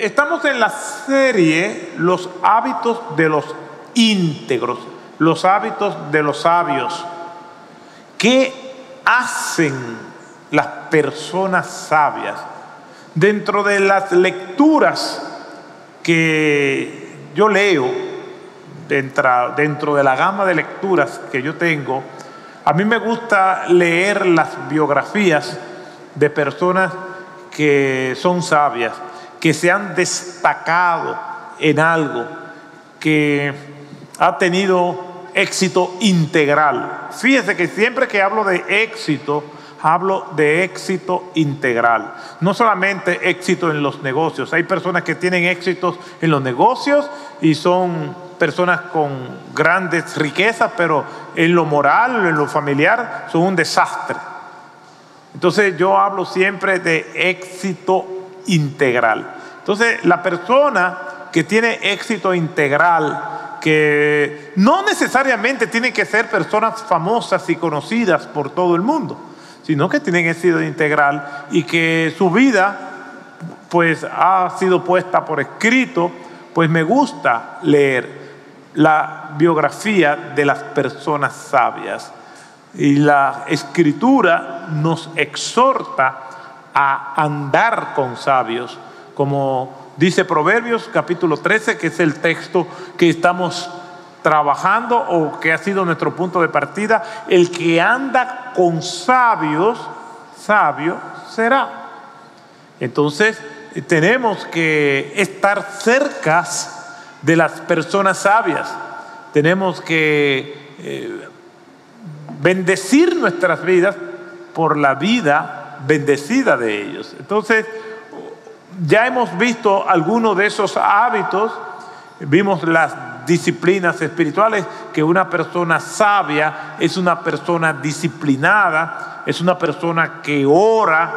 Estamos en la serie Los hábitos de los íntegros, los hábitos de los sabios. ¿Qué hacen las personas sabias? Dentro de las lecturas que yo leo, dentro de la gama de lecturas que yo tengo, a mí me gusta leer las biografías de personas que son sabias, que se han destacado en algo, que ha tenido éxito integral. Fíjese que siempre que hablo de éxito, hablo de éxito integral. No solamente éxito en los negocios. Hay personas que tienen éxitos en los negocios y son personas con grandes riquezas, pero en lo moral, en lo familiar, son un desastre. Entonces yo hablo siempre de éxito integral. Entonces la persona que tiene éxito integral, que no necesariamente tiene que ser personas famosas y conocidas por todo el mundo, sino que tienen éxito integral y que su vida pues ha sido puesta por escrito, pues me gusta leer la biografía de las personas sabias. Y la escritura nos exhorta a andar con sabios, como dice Proverbios capítulo 13, que es el texto que estamos trabajando o que ha sido nuestro punto de partida, el que anda con sabios, sabio será. Entonces, tenemos que estar cerca de las personas sabias. Tenemos que eh, bendecir nuestras vidas por la vida bendecida de ellos. Entonces, ya hemos visto algunos de esos hábitos, vimos las disciplinas espirituales, que una persona sabia es una persona disciplinada, es una persona que ora.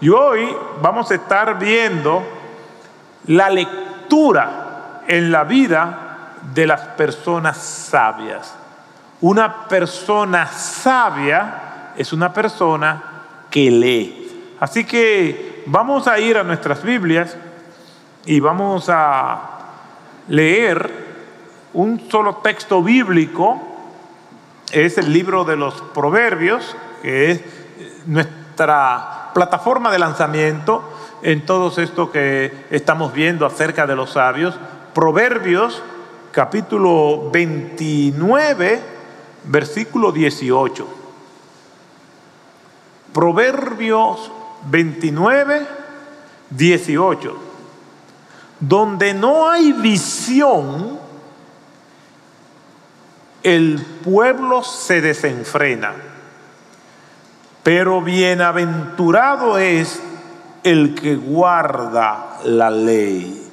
Y hoy vamos a estar viendo la lectura en la vida de las personas sabias. Una persona sabia es una persona que. Así que vamos a ir a nuestras Biblias y vamos a leer un solo texto bíblico. Es el libro de los Proverbios, que es nuestra plataforma de lanzamiento en todo esto que estamos viendo acerca de los sabios. Proverbios capítulo 29 versículo 18. Proverbios 29, 18. Donde no hay visión, el pueblo se desenfrena. Pero bienaventurado es el que guarda la ley.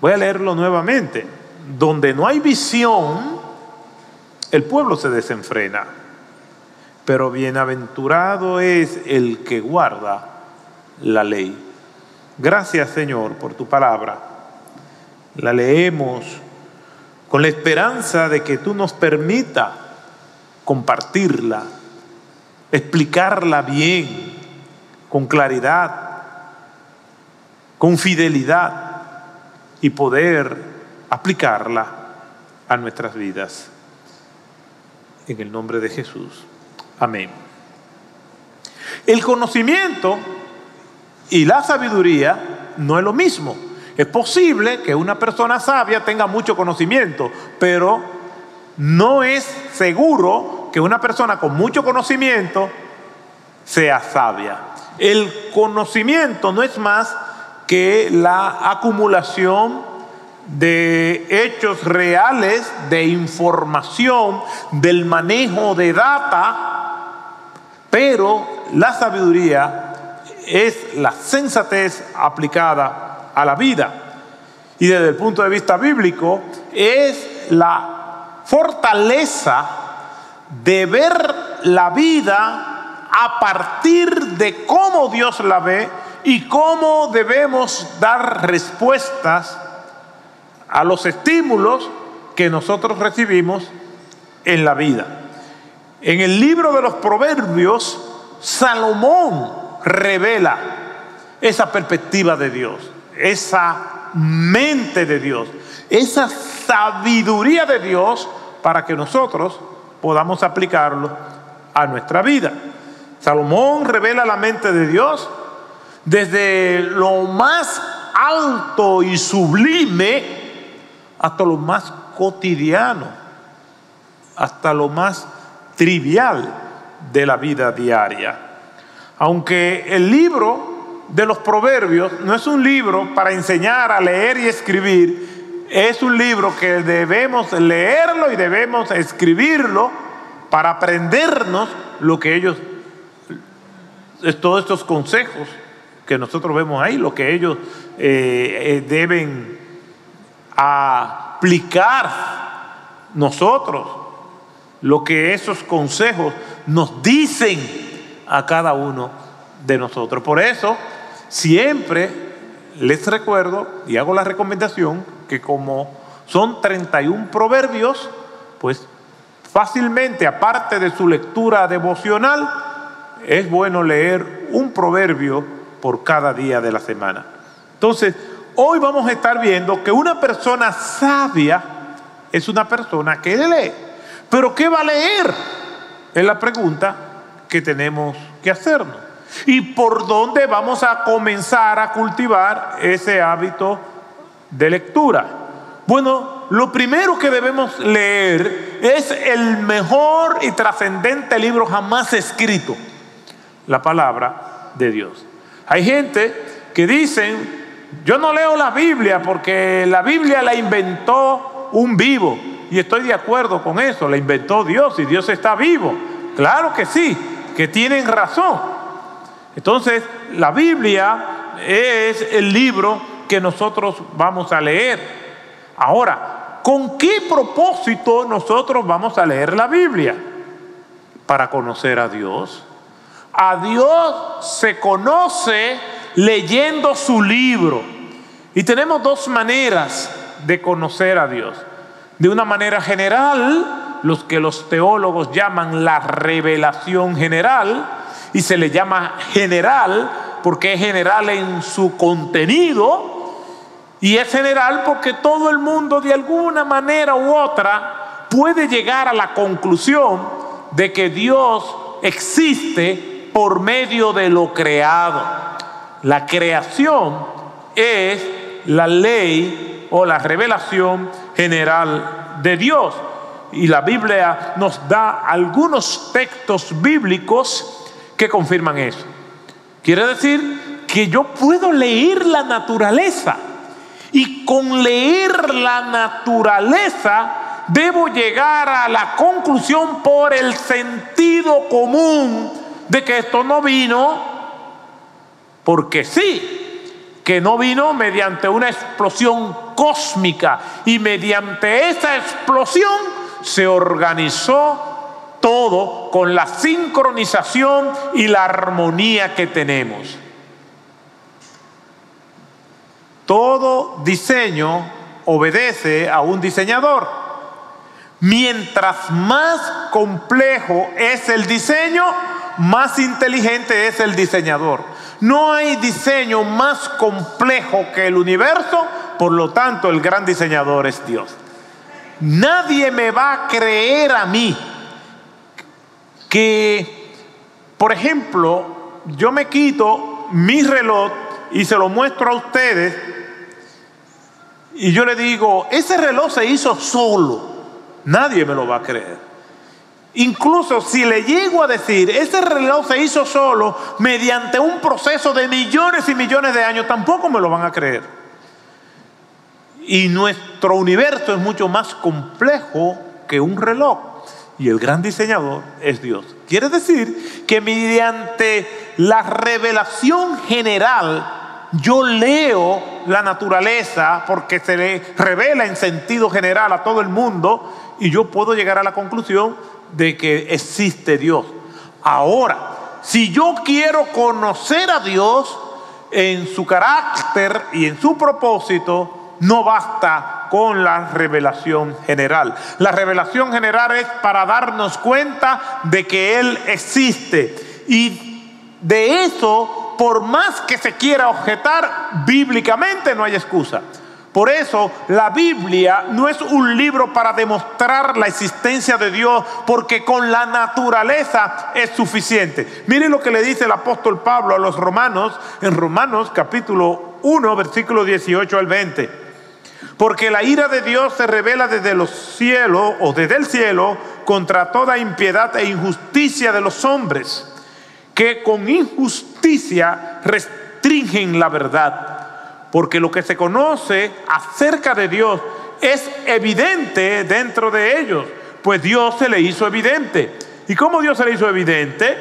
Voy a leerlo nuevamente. Donde no hay visión, el pueblo se desenfrena. Pero bienaventurado es el que guarda la ley. Gracias Señor por tu palabra. La leemos con la esperanza de que tú nos permita compartirla, explicarla bien, con claridad, con fidelidad y poder aplicarla a nuestras vidas en el nombre de Jesús. Amén. El conocimiento y la sabiduría no es lo mismo. Es posible que una persona sabia tenga mucho conocimiento, pero no es seguro que una persona con mucho conocimiento sea sabia. El conocimiento no es más que la acumulación de hechos reales, de información, del manejo de data, pero la sabiduría es la sensatez aplicada a la vida. Y desde el punto de vista bíblico es la fortaleza de ver la vida a partir de cómo Dios la ve y cómo debemos dar respuestas a los estímulos que nosotros recibimos en la vida. En el libro de los Proverbios, Salomón revela esa perspectiva de Dios, esa mente de Dios, esa sabiduría de Dios para que nosotros podamos aplicarlo a nuestra vida. Salomón revela la mente de Dios desde lo más alto y sublime hasta lo más cotidiano, hasta lo más trivial de la vida diaria. Aunque el libro de los proverbios no es un libro para enseñar a leer y escribir, es un libro que debemos leerlo y debemos escribirlo para aprendernos lo que ellos, todos estos consejos que nosotros vemos ahí, lo que ellos eh, eh, deben aplicar nosotros, lo que esos consejos nos dicen a cada uno de nosotros. Por eso, siempre les recuerdo y hago la recomendación que como son 31 proverbios, pues fácilmente, aparte de su lectura devocional, es bueno leer un proverbio por cada día de la semana. Entonces, hoy vamos a estar viendo que una persona sabia es una persona que lee. Pero ¿qué va a leer? Es la pregunta que tenemos que hacernos. ¿Y por dónde vamos a comenzar a cultivar ese hábito de lectura? Bueno, lo primero que debemos leer es el mejor y trascendente libro jamás escrito, la palabra de Dios. Hay gente que dicen, yo no leo la Biblia porque la Biblia la inventó un vivo. Y estoy de acuerdo con eso, la inventó Dios y Dios está vivo. Claro que sí, que tienen razón. Entonces, la Biblia es el libro que nosotros vamos a leer. Ahora, ¿con qué propósito nosotros vamos a leer la Biblia? Para conocer a Dios a Dios se conoce leyendo su libro. Y tenemos dos maneras de conocer a Dios. De una manera general, los que los teólogos llaman la revelación general, y se le llama general porque es general en su contenido, y es general porque todo el mundo de alguna manera u otra puede llegar a la conclusión de que Dios existe por medio de lo creado. La creación es la ley o la revelación general de Dios. Y la Biblia nos da algunos textos bíblicos que confirman eso. Quiere decir que yo puedo leer la naturaleza y con leer la naturaleza debo llegar a la conclusión por el sentido común de que esto no vino porque sí, que no vino mediante una explosión cósmica y mediante esa explosión se organizó todo con la sincronización y la armonía que tenemos. Todo diseño obedece a un diseñador. Mientras más complejo es el diseño, más inteligente es el diseñador. No hay diseño más complejo que el universo, por lo tanto el gran diseñador es Dios. Nadie me va a creer a mí que, por ejemplo, yo me quito mi reloj y se lo muestro a ustedes y yo le digo, ese reloj se hizo solo. Nadie me lo va a creer. Incluso si le llego a decir, ese reloj se hizo solo mediante un proceso de millones y millones de años, tampoco me lo van a creer. Y nuestro universo es mucho más complejo que un reloj. Y el gran diseñador es Dios. Quiere decir que mediante la revelación general, yo leo la naturaleza porque se le revela en sentido general a todo el mundo y yo puedo llegar a la conclusión de que existe Dios. Ahora, si yo quiero conocer a Dios en su carácter y en su propósito, no basta con la revelación general. La revelación general es para darnos cuenta de que Él existe. Y de eso por más que se quiera objetar, bíblicamente no hay excusa. Por eso la Biblia no es un libro para demostrar la existencia de Dios, porque con la naturaleza es suficiente. Miren lo que le dice el apóstol Pablo a los romanos en Romanos capítulo 1, versículo 18 al 20. Porque la ira de Dios se revela desde los cielos o desde el cielo contra toda impiedad e injusticia de los hombres, que con injusticia restringen la verdad porque lo que se conoce acerca de Dios es evidente dentro de ellos, pues Dios se le hizo evidente. ¿Y cómo Dios se le hizo evidente?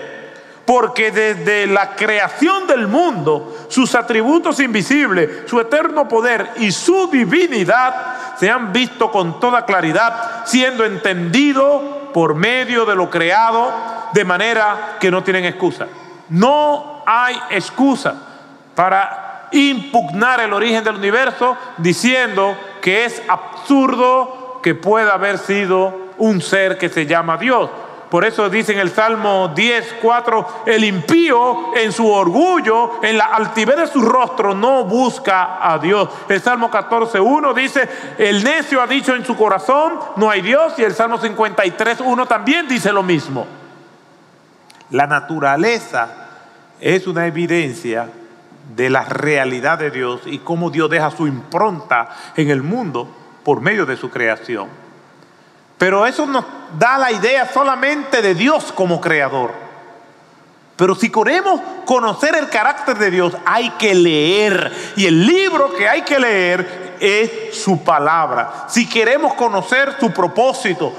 Porque desde la creación del mundo, sus atributos invisibles, su eterno poder y su divinidad se han visto con toda claridad, siendo entendido por medio de lo creado, de manera que no tienen excusa. No hay excusa para impugnar el origen del universo diciendo que es absurdo que pueda haber sido un ser que se llama Dios. Por eso dice en el Salmo 10, 4, el impío en su orgullo, en la altivez de su rostro, no busca a Dios. El Salmo 14, 1 dice, el necio ha dicho en su corazón, no hay Dios. Y el Salmo 53, 1 también dice lo mismo. La naturaleza es una evidencia de la realidad de Dios y cómo Dios deja su impronta en el mundo por medio de su creación. Pero eso nos da la idea solamente de Dios como creador. Pero si queremos conocer el carácter de Dios, hay que leer. Y el libro que hay que leer es su palabra. Si queremos conocer su propósito,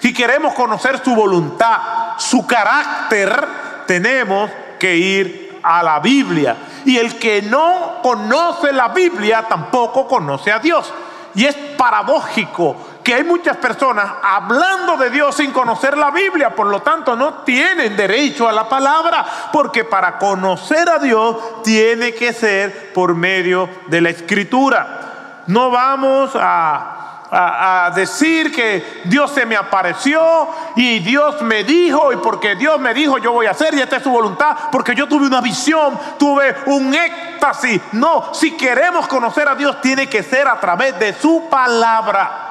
si queremos conocer su voluntad, su carácter, tenemos que ir a la Biblia. Y el que no conoce la Biblia tampoco conoce a Dios. Y es paradójico que hay muchas personas hablando de Dios sin conocer la Biblia, por lo tanto no tienen derecho a la palabra, porque para conocer a Dios tiene que ser por medio de la escritura. No vamos a a, decir que Dios se me apareció y Dios me dijo y porque Dios me dijo yo voy a hacer y esta es su voluntad porque yo tuve una visión, tuve un éxtasis. No, si queremos conocer a Dios tiene que ser a través de su palabra.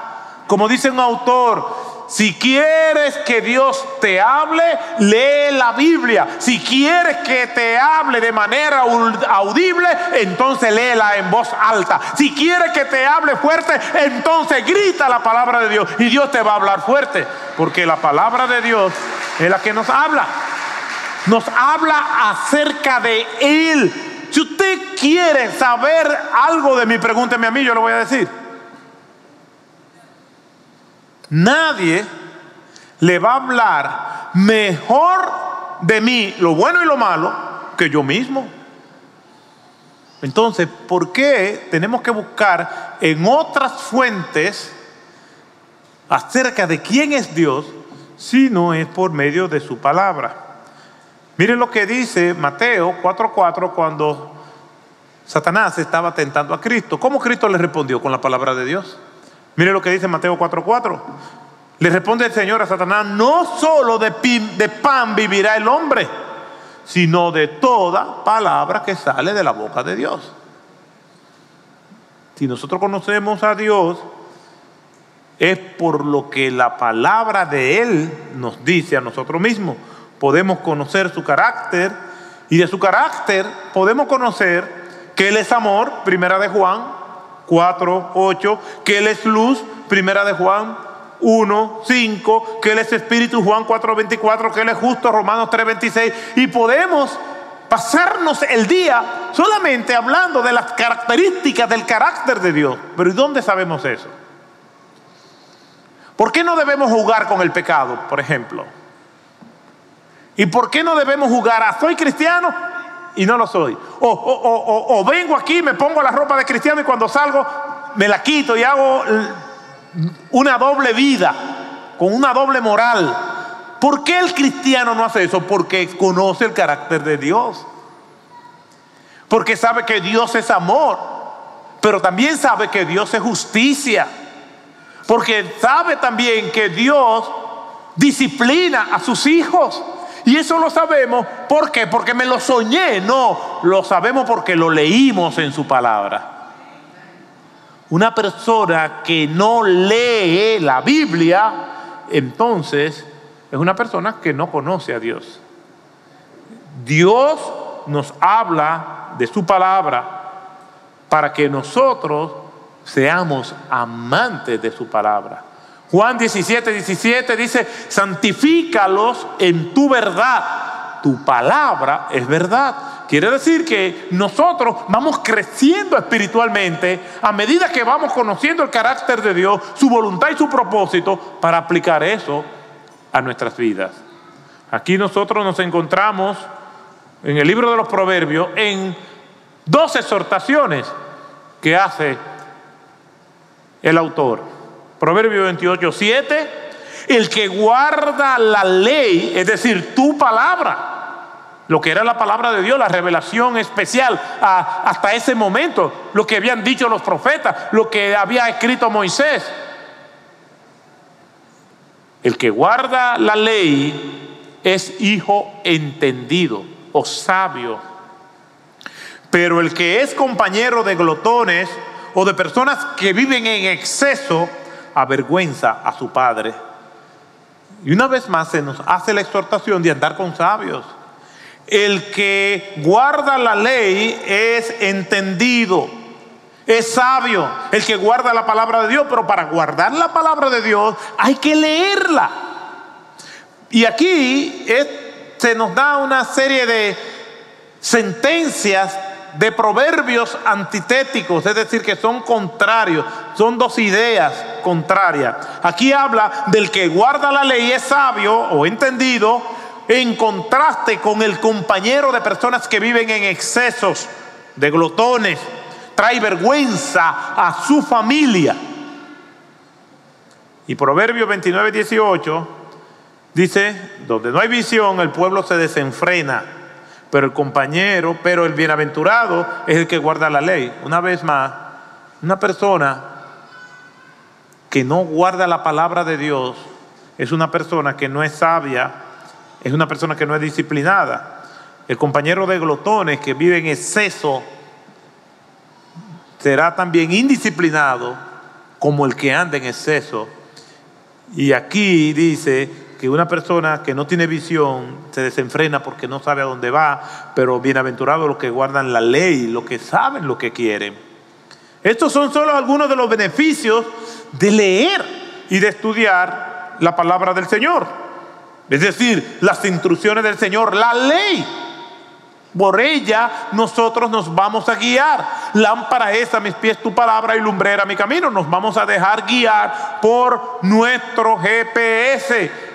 Como dice un autor, si quieres que Dios te hable, lee la Biblia. Si quieres que te hable de manera audible, entonces léela en voz alta. Si quieres que te hable fuerte, entonces grita la palabra de Dios y Dios te va a hablar fuerte. Porque la palabra de Dios es la que nos habla. Nos habla acerca de Él. Si usted quiere saber algo de mí, pregúnteme a mí, yo lo voy a decir. Nadie le va a hablar mejor de mí, lo bueno y lo malo, que yo mismo. Entonces, ¿por qué tenemos que buscar en otras fuentes acerca de quién es Dios si no es por medio de su palabra? Miren lo que dice Mateo 4:4 cuando Satanás estaba tentando a Cristo. ¿Cómo Cristo le respondió con la palabra de Dios? Mire lo que dice Mateo 4:4. Le responde el Señor a Satanás, no solo de, de pan vivirá el hombre, sino de toda palabra que sale de la boca de Dios. Si nosotros conocemos a Dios, es por lo que la palabra de Él nos dice a nosotros mismos. Podemos conocer su carácter y de su carácter podemos conocer que Él es amor, primera de Juan 4, 8, que Él es luz, primera de Juan 1, 5, que Él es espíritu, Juan 4, 24, que Él es justo, Romanos 3, 26, y podemos pasarnos el día solamente hablando de las características del carácter de Dios. Pero ¿y dónde sabemos eso? ¿Por qué no debemos jugar con el pecado, por ejemplo? ¿Y por qué no debemos jugar a soy cristiano y no lo soy. O, vengo aquí, me pongo la ropa de cristiano y cuando salgo me la quito y hago una doble vida, con una doble moral. ¿Por qué el cristiano no hace eso? Porque conoce el carácter de Dios. Porque sabe que Dios es amor, pero también sabe que Dios es justicia. Porque sabe también que Dios disciplina a sus hijos Y eso lo sabemos, ¿por qué? Porque me lo soñé, no, lo sabemos porque lo leímos en su palabra. Una persona que no lee la Biblia, entonces es una persona que no conoce a Dios. Dios nos habla de su palabra para que nosotros seamos amantes de su palabra. Juan 17, 17 dice, santifícalos en tu verdad. Tu palabra es verdad. Quiere decir que nosotros vamos creciendo espiritualmente a medida que vamos conociendo el carácter de Dios, su voluntad y su propósito para aplicar eso a nuestras vidas. Aquí nosotros nos encontramos en el libro de los Proverbios en dos exhortaciones que hace el autor. Proverbio 28, 7. El que guarda la ley, es decir, tu palabra, lo que era la palabra de Dios, la revelación especial hasta ese momento, lo que habían dicho los profetas, lo que había escrito Moisés. El que guarda la ley es hijo entendido o sabio. Pero el que es compañero de glotones o de personas que viven en exceso, avergüenza a su padre. Y una vez más se nos hace la exhortación de andar con sabios. El que guarda la ley es entendido, es sabio, el que guarda la palabra de Dios, pero para guardar la palabra de Dios hay que leerla. Y aquí se nos da una serie de sentencias de proverbios antitéticos, es decir, que son contrarios, son dos ideas contrarias. Aquí habla del que guarda la ley es sabio o entendido, en contraste con el compañero de personas que viven en excesos, de glotones, trae vergüenza a su familia. Y Proverbio 29, 18 dice, donde no hay visión, el pueblo se desenfrena pero el compañero, pero el bienaventurado es el que guarda la ley. Una vez más, una persona que no guarda la palabra de Dios es una persona que no es sabia, es una persona que no es disciplinada. El compañero de glotones que vive en exceso será también indisciplinado como el que anda en exceso. Y aquí dice que una persona que no tiene visión se desenfrena porque no sabe a dónde va, pero bienaventurados los que guardan la ley, los que saben lo que quieren. Estos son solo algunos de los beneficios de leer y de estudiar la palabra del Señor. Es decir, las instrucciones del Señor, la ley. Por ella nosotros nos vamos a guiar. Lámpara es a mis pies tu palabra y lumbrera mi camino. Nos vamos a dejar guiar por nuestro GPS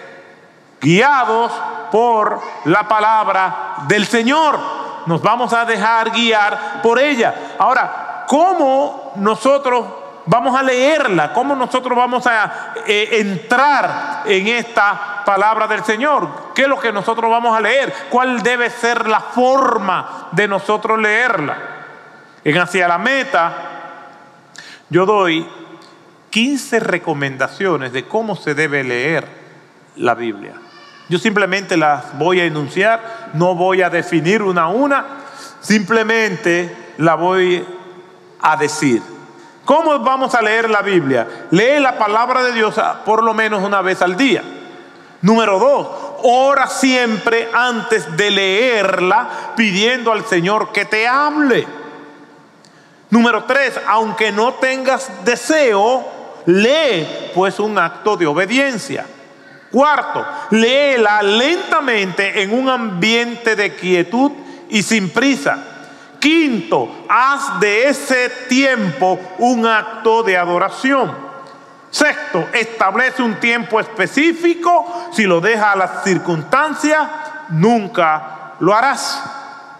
guiados por la palabra del Señor. Nos vamos a dejar guiar por ella. Ahora, ¿cómo nosotros vamos a leerla? ¿Cómo nosotros vamos a eh, entrar en esta palabra del Señor? ¿Qué es lo que nosotros vamos a leer? ¿Cuál debe ser la forma de nosotros leerla? En Hacia la Meta, yo doy 15 recomendaciones de cómo se debe leer la Biblia. Yo simplemente las voy a enunciar, no voy a definir una a una, simplemente la voy a decir. ¿Cómo vamos a leer la Biblia? Lee la palabra de Dios por lo menos una vez al día. Número dos, ora siempre antes de leerla pidiendo al Señor que te hable. Número tres, aunque no tengas deseo, lee pues un acto de obediencia. Cuarto, léela lentamente en un ambiente de quietud y sin prisa. Quinto, haz de ese tiempo un acto de adoración. Sexto, establece un tiempo específico. Si lo deja a las circunstancias, nunca lo harás.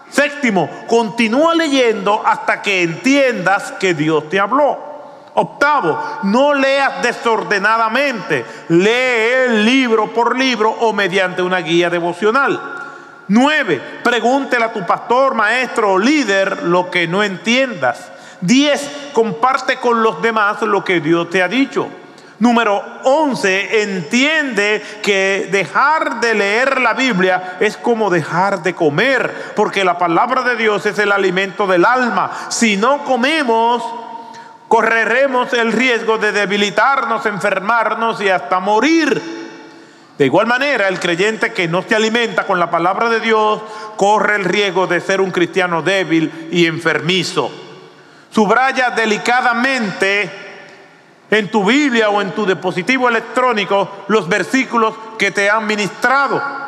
Séptimo, continúa leyendo hasta que entiendas que Dios te habló. Octavo, no leas desordenadamente, lee libro por libro o mediante una guía devocional. Nueve, pregúntele a tu pastor, maestro o líder lo que no entiendas. Diez, comparte con los demás lo que Dios te ha dicho. Número 11, entiende que dejar de leer la Biblia es como dejar de comer, porque la palabra de Dios es el alimento del alma. Si no comemos, correremos el riesgo de debilitarnos, enfermarnos y hasta morir. De igual manera, el creyente que no se alimenta con la palabra de Dios corre el riesgo de ser un cristiano débil y enfermizo. Subraya delicadamente en tu Biblia o en tu dispositivo electrónico los versículos que te han ministrado.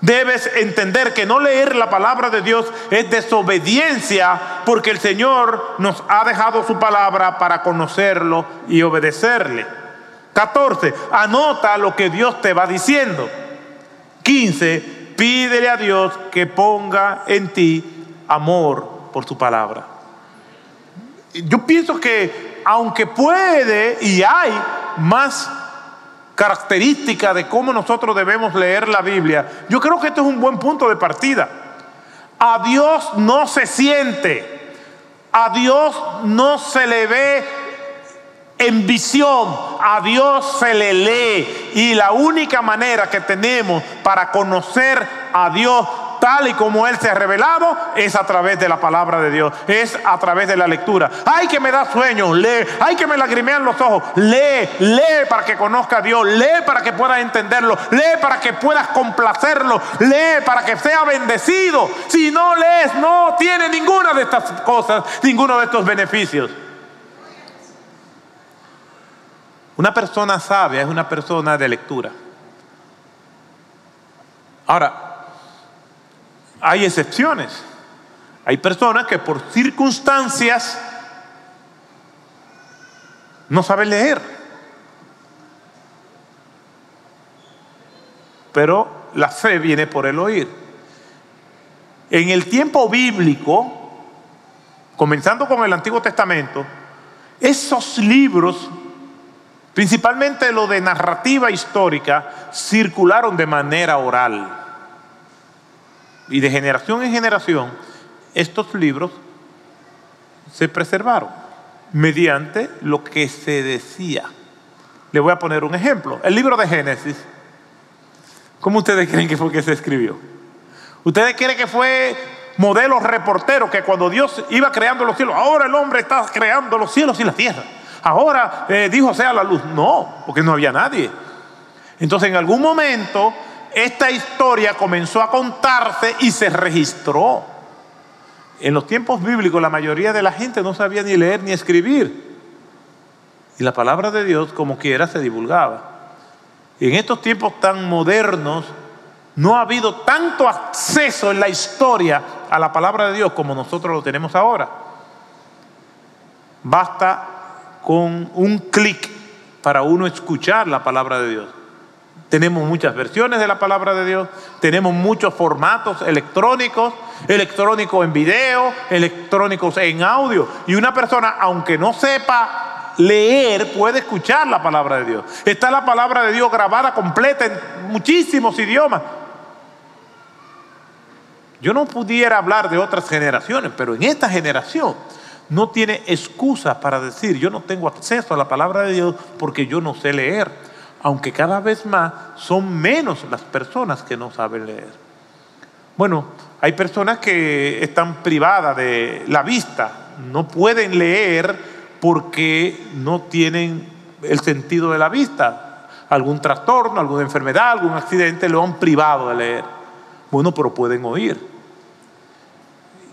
Debes entender que no leer la palabra de Dios es desobediencia porque el Señor nos ha dejado su palabra para conocerlo y obedecerle. 14. Anota lo que Dios te va diciendo. 15. Pídele a Dios que ponga en ti amor por su palabra. Yo pienso que aunque puede y hay más características de cómo nosotros debemos leer la Biblia, yo creo que esto es un buen punto de partida. A Dios no se siente, a Dios no se le ve en visión, a Dios se le lee. Y la única manera que tenemos para conocer a Dios tal y como Él se ha revelado, es a través de la palabra de Dios, es a través de la lectura. Ay, que me da sueño, lee. Ay, que me lagrimean los ojos, lee, lee para que conozca a Dios, lee para que puedas entenderlo, lee para que puedas complacerlo, lee para que sea bendecido. Si no lees, no tiene ninguna de estas cosas, ninguno de estos beneficios. Una persona sabia es una persona de lectura. Ahora, hay excepciones. Hay personas que por circunstancias no saben leer. Pero la fe viene por el oír. En el tiempo bíblico, comenzando con el Antiguo Testamento, esos libros, principalmente lo de narrativa histórica, circularon de manera oral y de generación en generación, estos libros se preservaron mediante lo que se decía. Le voy a poner un ejemplo. El libro de Génesis, ¿cómo ustedes creen que fue que se escribió? ¿Ustedes creen que fue modelo reportero que cuando Dios iba creando los cielos, ahora el hombre está creando los cielos y la tierra? Ahora eh, dijo sea la luz. No, porque no había nadie. Entonces en algún momento esta historia comenzó a contarse y se registró. En los tiempos bíblicos la mayoría de la gente no sabía ni leer ni escribir. Y la palabra de Dios como quiera se divulgaba. Y en estos tiempos tan modernos no ha habido tanto acceso en la historia a la palabra de Dios como nosotros lo tenemos ahora. Basta con un clic para uno escuchar la palabra de Dios. Tenemos muchas versiones de la palabra de Dios, tenemos muchos formatos electrónicos, electrónicos en video, electrónicos en audio. Y una persona, aunque no sepa leer, puede escuchar la palabra de Dios. Está la palabra de Dios grabada completa en muchísimos idiomas. Yo no pudiera hablar de otras generaciones, pero en esta generación no tiene excusa para decir yo no tengo acceso a la palabra de Dios porque yo no sé leer aunque cada vez más son menos las personas que no saben leer. Bueno, hay personas que están privadas de la vista, no pueden leer porque no tienen el sentido de la vista. Algún trastorno, alguna enfermedad, algún accidente lo han privado de leer. Bueno, pero pueden oír.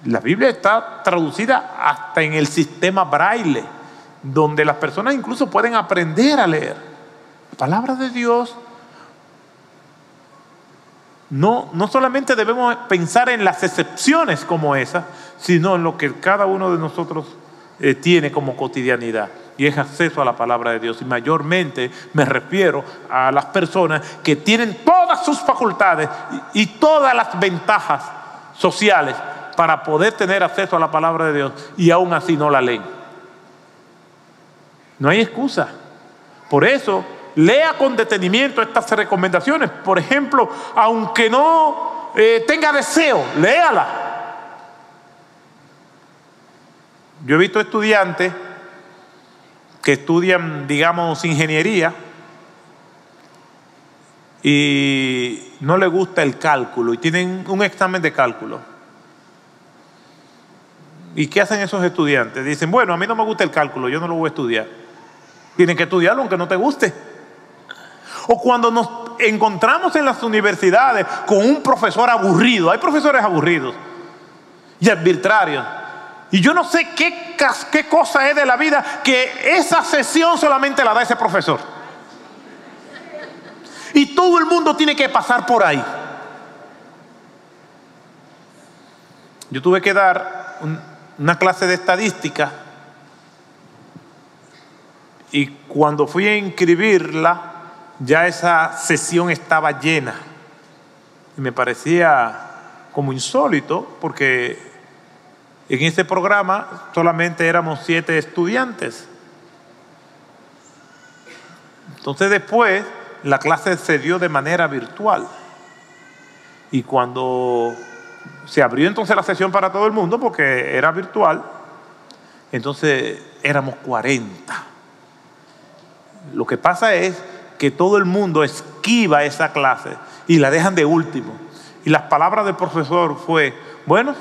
La Biblia está traducida hasta en el sistema braille, donde las personas incluso pueden aprender a leer palabra de Dios, no, no solamente debemos pensar en las excepciones como esa, sino en lo que cada uno de nosotros eh, tiene como cotidianidad y es acceso a la palabra de Dios. Y mayormente me refiero a las personas que tienen todas sus facultades y, y, todas las ventajas sociales para poder tener acceso a la palabra de Dios y aún así no la leen. No hay excusa. Por eso Lea con detenimiento estas recomendaciones. Por ejemplo, aunque no eh, tenga deseo, léala. Yo he visto estudiantes que estudian, digamos, ingeniería y no les gusta el cálculo y tienen un examen de cálculo. ¿Y qué hacen esos estudiantes? Dicen, bueno, a mí no me gusta el cálculo, yo no lo voy a estudiar. Tienen que estudiarlo aunque no te guste. O cuando nos encontramos en las universidades con un profesor aburrido, hay profesores aburridos y arbitrarios. Y yo no sé qué, qué cosa es de la vida que esa sesión solamente la da ese profesor. Y todo el mundo tiene que pasar por ahí. Yo tuve que dar una clase de estadística y cuando fui a inscribirla, ya esa sesión estaba llena. Y me parecía como insólito porque en ese programa solamente éramos siete estudiantes. Entonces después la clase se dio de manera virtual. Y cuando se abrió entonces la sesión para todo el mundo, porque era virtual, entonces éramos 40. Lo que pasa es que todo el mundo esquiva esa clase y la dejan de último. Y las palabras del profesor fue, bueno,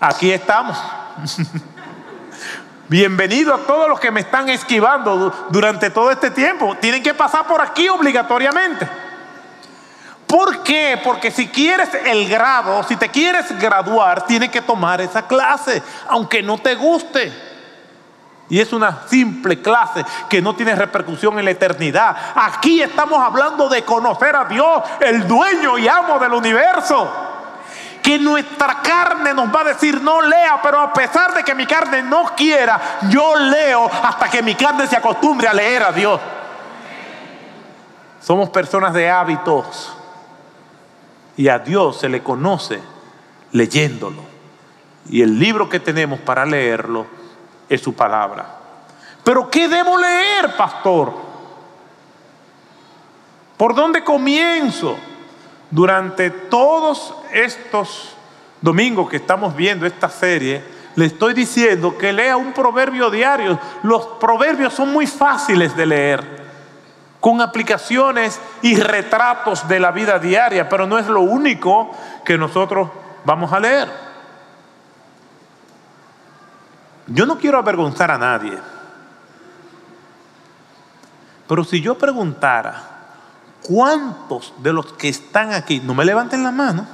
aquí estamos. Bienvenido a todos los que me están esquivando durante todo este tiempo. Tienen que pasar por aquí obligatoriamente. ¿Por qué? Porque si quieres el grado, si te quieres graduar, tienes que tomar esa clase, aunque no te guste. Y es una simple clase que no tiene repercusión en la eternidad. Aquí estamos hablando de conocer a Dios, el dueño y amo del universo. Que nuestra carne nos va a decir no lea, pero a pesar de que mi carne no quiera, yo leo hasta que mi carne se acostumbre a leer a Dios. Somos personas de hábitos y a Dios se le conoce leyéndolo. Y el libro que tenemos para leerlo es su palabra. Pero ¿qué debo leer, pastor? ¿Por dónde comienzo? Durante todos estos domingos que estamos viendo esta serie, le estoy diciendo que lea un proverbio diario. Los proverbios son muy fáciles de leer, con aplicaciones y retratos de la vida diaria, pero no es lo único que nosotros vamos a leer. Yo no quiero avergonzar a nadie. Pero si yo preguntara, ¿cuántos de los que están aquí, no me levanten la mano?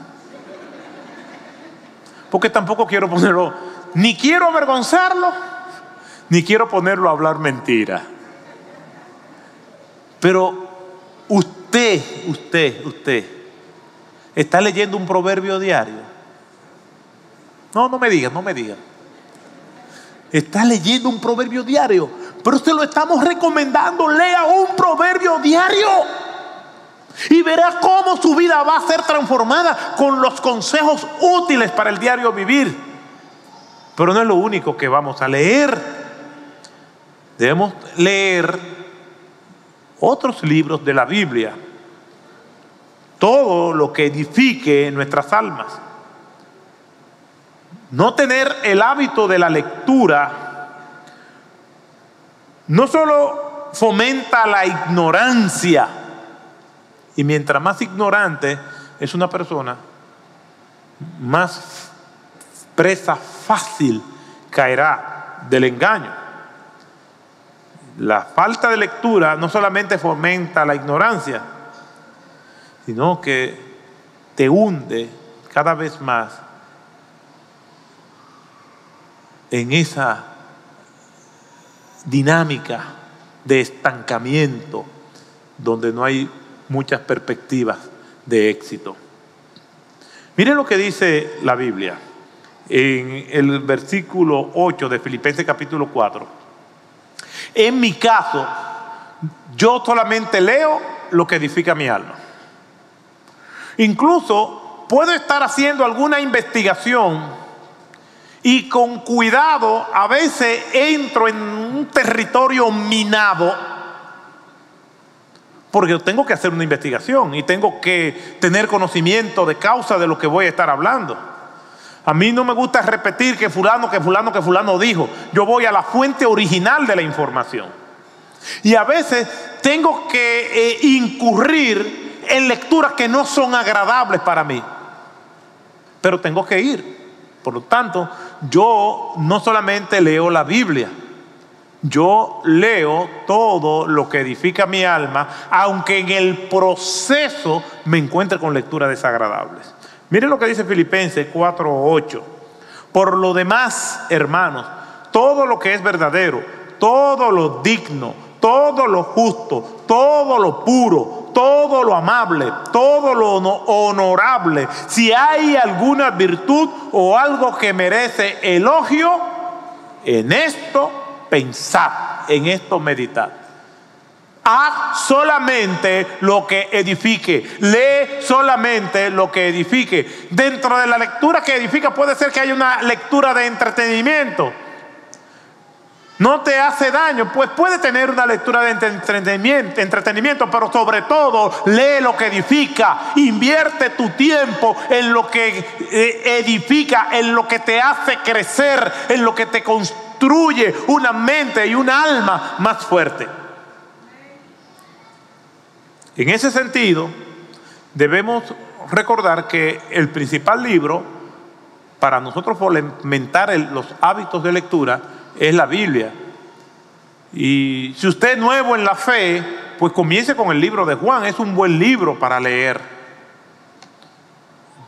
Porque tampoco quiero ponerlo, ni quiero avergonzarlo, ni quiero ponerlo a hablar mentira. Pero usted, usted, usted, está leyendo un proverbio diario. No, no me diga, no me diga. Está leyendo un proverbio diario. Pero usted lo estamos recomendando. Lea un proverbio diario. Y verá cómo su vida va a ser transformada con los consejos útiles para el diario vivir. Pero no es lo único que vamos a leer. Debemos leer otros libros de la Biblia. Todo lo que edifique nuestras almas. No tener el hábito de la lectura no solo fomenta la ignorancia, y mientras más ignorante es una persona, más presa fácil caerá del engaño. La falta de lectura no solamente fomenta la ignorancia, sino que te hunde cada vez más en esa dinámica de estancamiento donde no hay muchas perspectivas de éxito. Miren lo que dice la Biblia en el versículo 8 de Filipenses capítulo 4. En mi caso, yo solamente leo lo que edifica mi alma. Incluso puedo estar haciendo alguna investigación y con cuidado a veces entro en un territorio minado porque tengo que hacer una investigación y tengo que tener conocimiento de causa de lo que voy a estar hablando. A mí no me gusta repetir que fulano, que fulano, que fulano dijo. Yo voy a la fuente original de la información. Y a veces tengo que eh, incurrir en lecturas que no son agradables para mí. Pero tengo que ir. Por lo tanto, yo no solamente leo la Biblia, yo leo todo lo que edifica mi alma, aunque en el proceso me encuentre con lecturas desagradables. Miren lo que dice Filipenses 4:8. Por lo demás, hermanos, todo lo que es verdadero, todo lo digno, todo lo justo, todo lo puro, todo lo amable, todo lo honorable, si hay alguna virtud o algo que merece elogio, en esto pensad, en esto meditad. Haz solamente lo que edifique. Lee solamente lo que edifique. Dentro de la lectura que edifica puede ser que haya una lectura de entretenimiento no te hace daño, pues puede tener una lectura de entretenimiento, pero sobre todo lee lo que edifica, invierte tu tiempo en lo que eh, edifica, en lo que te hace crecer, en lo que te construye una mente y un alma más fuerte. En ese sentido, debemos recordar que el principal libro para nosotros fomentar los hábitos de lectura es la Biblia. Y si usted es nuevo en la fe, pues comience con el libro de Juan. Es un buen libro para leer.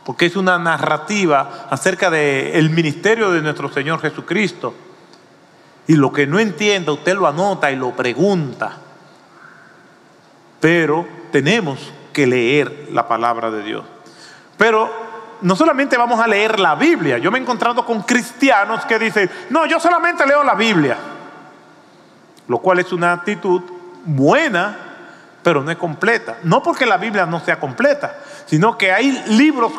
Porque es una narrativa acerca del ministerio de nuestro Señor Jesucristo. Y lo que no entienda, usted lo anota y lo pregunta. Pero tenemos que leer la palabra de Dios. Pero no solamente vamos a leer la Biblia, yo me he encontrado con cristianos que dicen, no, yo solamente leo la Biblia, lo cual es una actitud buena, pero no es completa. No porque la Biblia no sea completa, sino que hay libros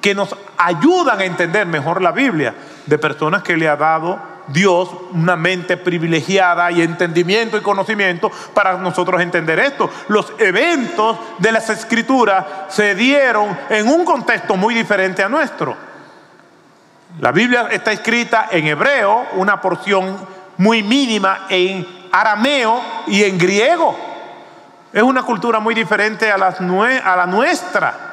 que nos ayudan a entender mejor la Biblia, de personas que le ha dado Dios una mente privilegiada y entendimiento y conocimiento para nosotros entender esto. Los eventos de las escrituras se dieron en un contexto muy diferente a nuestro. La Biblia está escrita en hebreo, una porción muy mínima en arameo y en griego. Es una cultura muy diferente a, la nuestra.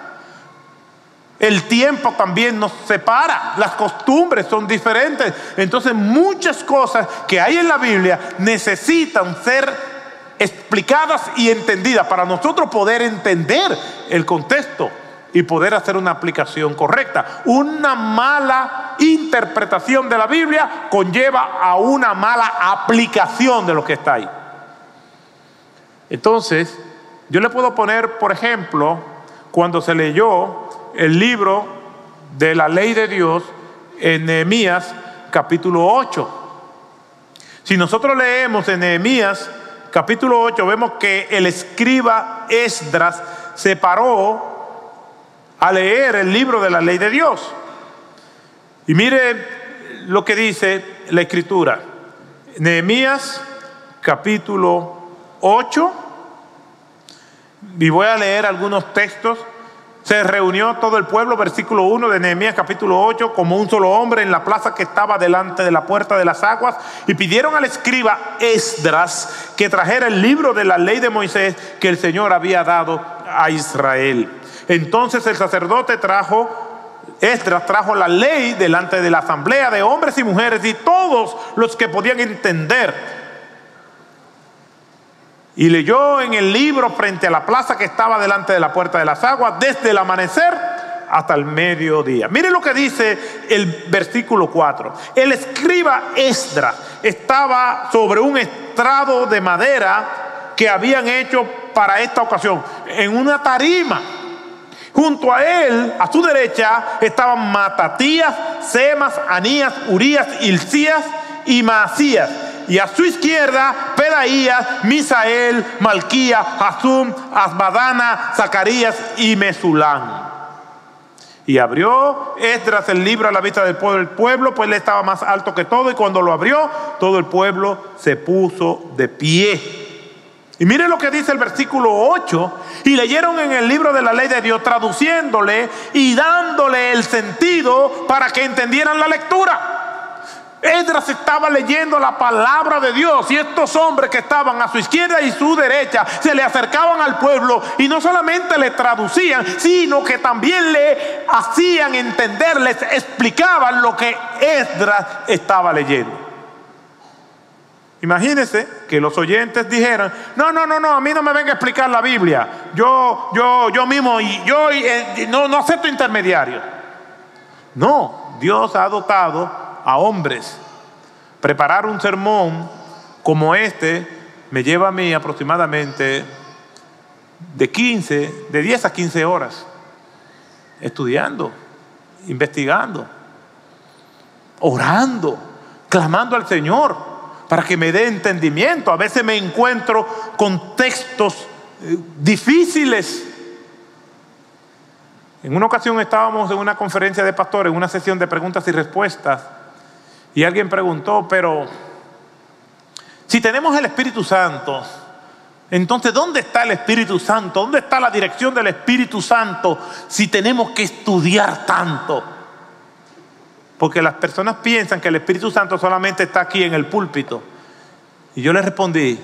El tiempo también nos separa, las costumbres son diferentes. Entonces muchas cosas que hay en la Biblia necesitan ser explicadas y entendidas para nosotros poder entender el contexto y poder hacer una aplicación correcta. Una mala interpretación de la Biblia conlleva a una mala aplicación de lo que está ahí. Entonces, yo le puedo poner, por ejemplo, cuando se leyó el libro de la ley de Dios en Nehemías capítulo 8. Si nosotros leemos en Nehemías capítulo 8, vemos que el escriba Esdras se paró a leer el libro de la ley de Dios. Y mire lo que dice la escritura. Nehemías capítulo 8. Y voy a leer algunos textos se reunió todo el pueblo, versículo 1 de Nehemías capítulo 8, como un solo hombre en la plaza que estaba delante de la puerta de las aguas y pidieron al escriba Esdras que trajera el libro de la ley de Moisés que el Señor había dado a Israel. Entonces el sacerdote trajo Esdras trajo la ley delante de la asamblea de hombres y mujeres y todos los que podían entender y leyó en el libro frente a la plaza que estaba delante de la puerta de las aguas, desde el amanecer hasta el mediodía. Mire lo que dice el versículo 4. El escriba Esdra estaba sobre un estrado de madera que habían hecho para esta ocasión, en una tarima. Junto a él, a su derecha, estaban Matatías, Semas, Anías, Urías, Ilcías y Masías y a su izquierda Pedaías, Misael, Malquía, Hasum, Asbadana, Zacarías y Mesulán. Y abrió Esdras el libro a la vista del pueblo, pues él estaba más alto que todo, y cuando lo abrió, todo el pueblo se puso de pie. Y miren lo que dice el versículo 8, y leyeron en el libro de la ley de Dios, traduciéndole y dándole el sentido para que entendieran la lectura. Esdras estaba leyendo la palabra de Dios y estos hombres que estaban a su izquierda y su derecha se le acercaban al pueblo y no solamente le traducían, sino que también le hacían entender, les explicaban lo que Esdras estaba leyendo. Imagínense que los oyentes dijeran, no, no, no, no, a mí no me venga a explicar la Biblia. Yo, yo, yo mismo, y yo eh, no, no acepto intermediarios. No, Dios ha dotado a hombres. Preparar un sermón como este me lleva a mí aproximadamente de 15, de 10 a 15 horas, estudiando, investigando, orando, clamando al Señor para que me dé entendimiento. A veces me encuentro con textos eh, difíciles. En una ocasión estábamos en una conferencia de pastores, en una sesión de preguntas y respuestas, y alguien preguntó, pero si tenemos el Espíritu Santo, entonces ¿dónde está el Espíritu Santo? ¿Dónde está la dirección del Espíritu Santo si tenemos que estudiar tanto? Porque las personas piensan que el Espíritu Santo solamente está aquí en el púlpito. Y yo le respondí,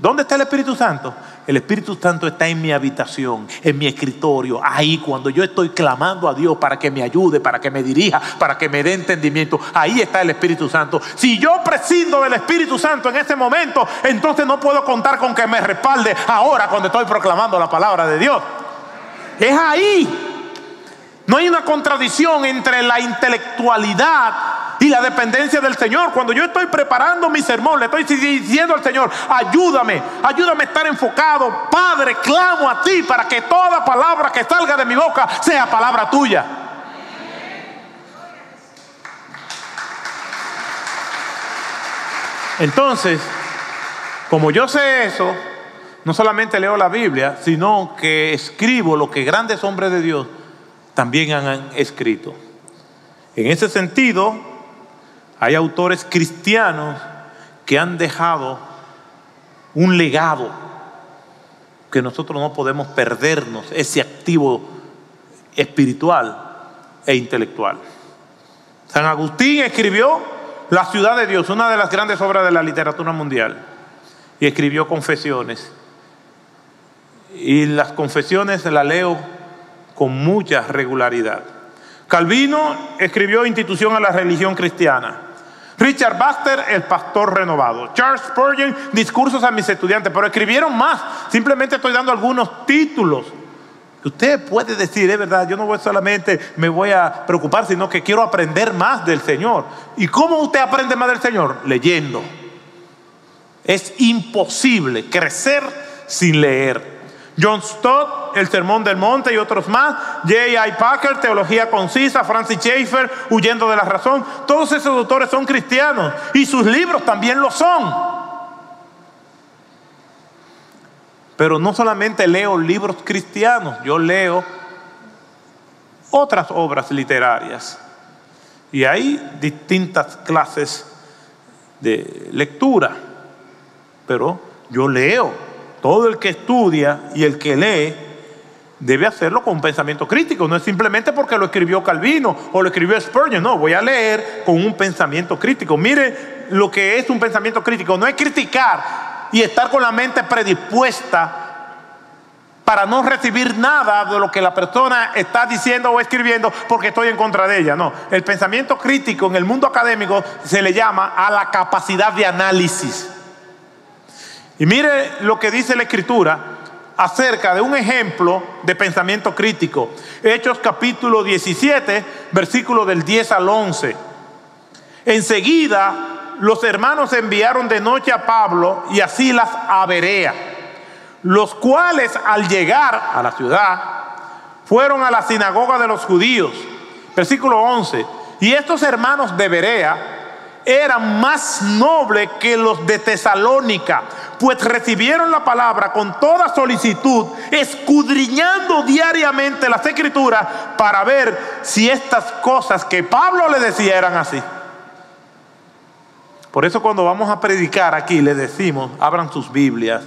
¿dónde está el Espíritu Santo? El Espíritu Santo está en mi habitación, en mi escritorio, ahí cuando yo estoy clamando a Dios para que me ayude, para que me dirija, para que me dé entendimiento. Ahí está el Espíritu Santo. Si yo prescindo del Espíritu Santo en ese momento, entonces no puedo contar con que me respalde ahora cuando estoy proclamando la palabra de Dios. Es ahí no hay una contradicción entre la intelectualidad y la dependencia del Señor. Cuando yo estoy preparando mi sermón, le estoy diciendo al Señor, ayúdame, ayúdame a estar enfocado. Padre, clamo a ti para que toda palabra que salga de mi boca sea palabra tuya. Entonces, como yo sé eso, no solamente leo la Biblia, sino que escribo lo que grandes hombres de Dios también han escrito. En ese sentido, hay autores cristianos que han dejado un legado que nosotros no podemos perdernos, ese activo espiritual e intelectual. San Agustín escribió La ciudad de Dios, una de las grandes obras de la literatura mundial, y escribió confesiones. Y las confesiones las leo con mucha regularidad. Calvino escribió Institución a la religión cristiana. Richard Baxter, el pastor renovado. Charles Spurgeon, discursos a mis estudiantes, pero escribieron más. Simplemente estoy dando algunos títulos. Usted puede decir, es verdad, yo no voy solamente me voy a preocupar, sino que quiero aprender más del Señor. ¿Y cómo usted aprende más del Señor? Leyendo. Es imposible crecer sin leer. John Stott, El Sermón del Monte y otros más, J.I. Packer, Teología Concisa, Francis Schaeffer, Huyendo de la Razón, todos esos autores son cristianos y sus libros también lo son. Pero no solamente leo libros cristianos, yo leo otras obras literarias. Y hay distintas clases de lectura, pero yo leo todo el que estudia y el que lee debe hacerlo con un pensamiento crítico. No es simplemente porque lo escribió Calvino o lo escribió Spurgeon. No, voy a leer con un pensamiento crítico. Mire lo que es un pensamiento crítico. No es criticar y estar con la mente predispuesta para no recibir nada de lo que la persona está diciendo o escribiendo porque estoy en contra de ella. No, el pensamiento crítico en el mundo académico se le llama a la capacidad de análisis. Y mire lo que dice la escritura acerca de un ejemplo de pensamiento crítico. Hechos capítulo 17, versículo del 10 al 11. Enseguida los hermanos enviaron de noche a Pablo y a Silas a Berea, los cuales al llegar a la ciudad fueron a la sinagoga de los judíos. Versículo 11. Y estos hermanos de Berea eran más nobles que los de Tesalónica, pues recibieron la palabra con toda solicitud, escudriñando diariamente las escrituras para ver si estas cosas que Pablo le decía eran así. Por eso cuando vamos a predicar aquí le decimos, abran sus Biblias,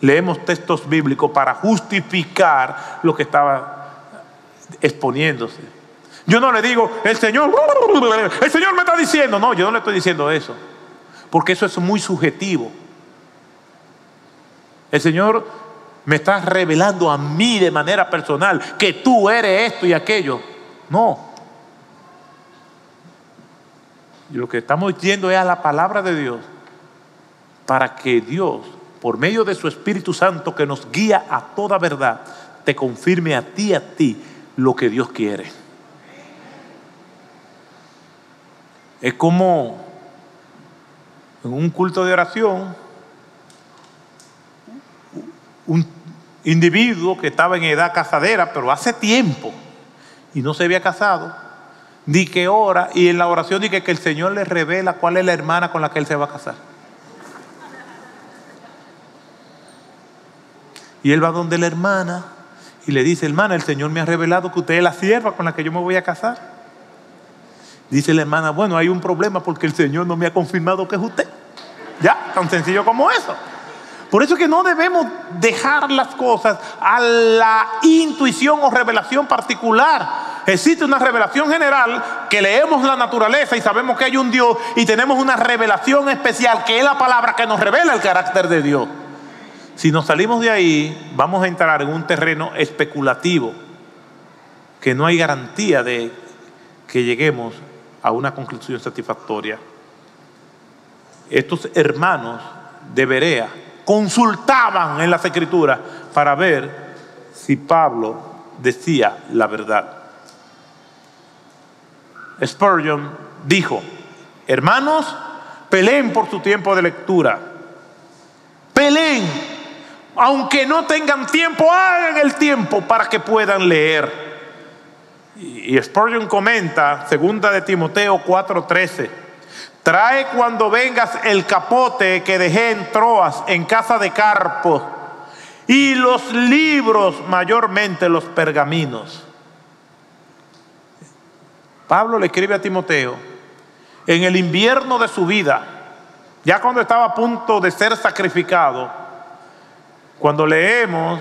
leemos textos bíblicos para justificar lo que estaba exponiéndose. Yo no le digo, el Señor, el Señor me está diciendo. No, yo no le estoy diciendo eso. Porque eso es muy subjetivo. El Señor me está revelando a mí de manera personal que tú eres esto y aquello. No. lo que estamos diciendo es a la palabra de Dios para que Dios, por medio de su Espíritu Santo que nos guía a toda verdad, te confirme a ti, a ti, lo que Dios quiere. Es como en un culto de oración, un individuo que estaba en edad casadera, pero hace tiempo, y no se había casado, di que ora, y en la oración dice que el Señor le revela cuál es la hermana con la que él se va a casar. Y él va donde la hermana y le dice, hermana, el Señor me ha revelado que usted es la sierva con la que yo me voy a casar. Dice la hermana, bueno, hay un problema porque el Señor no me ha confirmado que es usted. Ya, tan sencillo como eso. Por eso es que no debemos dejar las cosas a la intuición o revelación particular. Existe una revelación general que leemos la naturaleza y sabemos que hay un Dios y tenemos una revelación especial que es la palabra que nos revela el carácter de Dios. Si nos salimos de ahí, vamos a entrar en un terreno especulativo que no hay garantía de que lleguemos a una conclusión satisfactoria. Estos hermanos de Berea consultaban en las escrituras para ver si Pablo decía la verdad. Spurgeon dijo, hermanos, peleen por su tiempo de lectura. Peleen, aunque no tengan tiempo, hagan el tiempo para que puedan leer. Y Spurgeon comenta, segunda de Timoteo 4:13, trae cuando vengas el capote que dejé en Troas, en casa de Carpo, y los libros, mayormente los pergaminos. Pablo le escribe a Timoteo, en el invierno de su vida, ya cuando estaba a punto de ser sacrificado, cuando leemos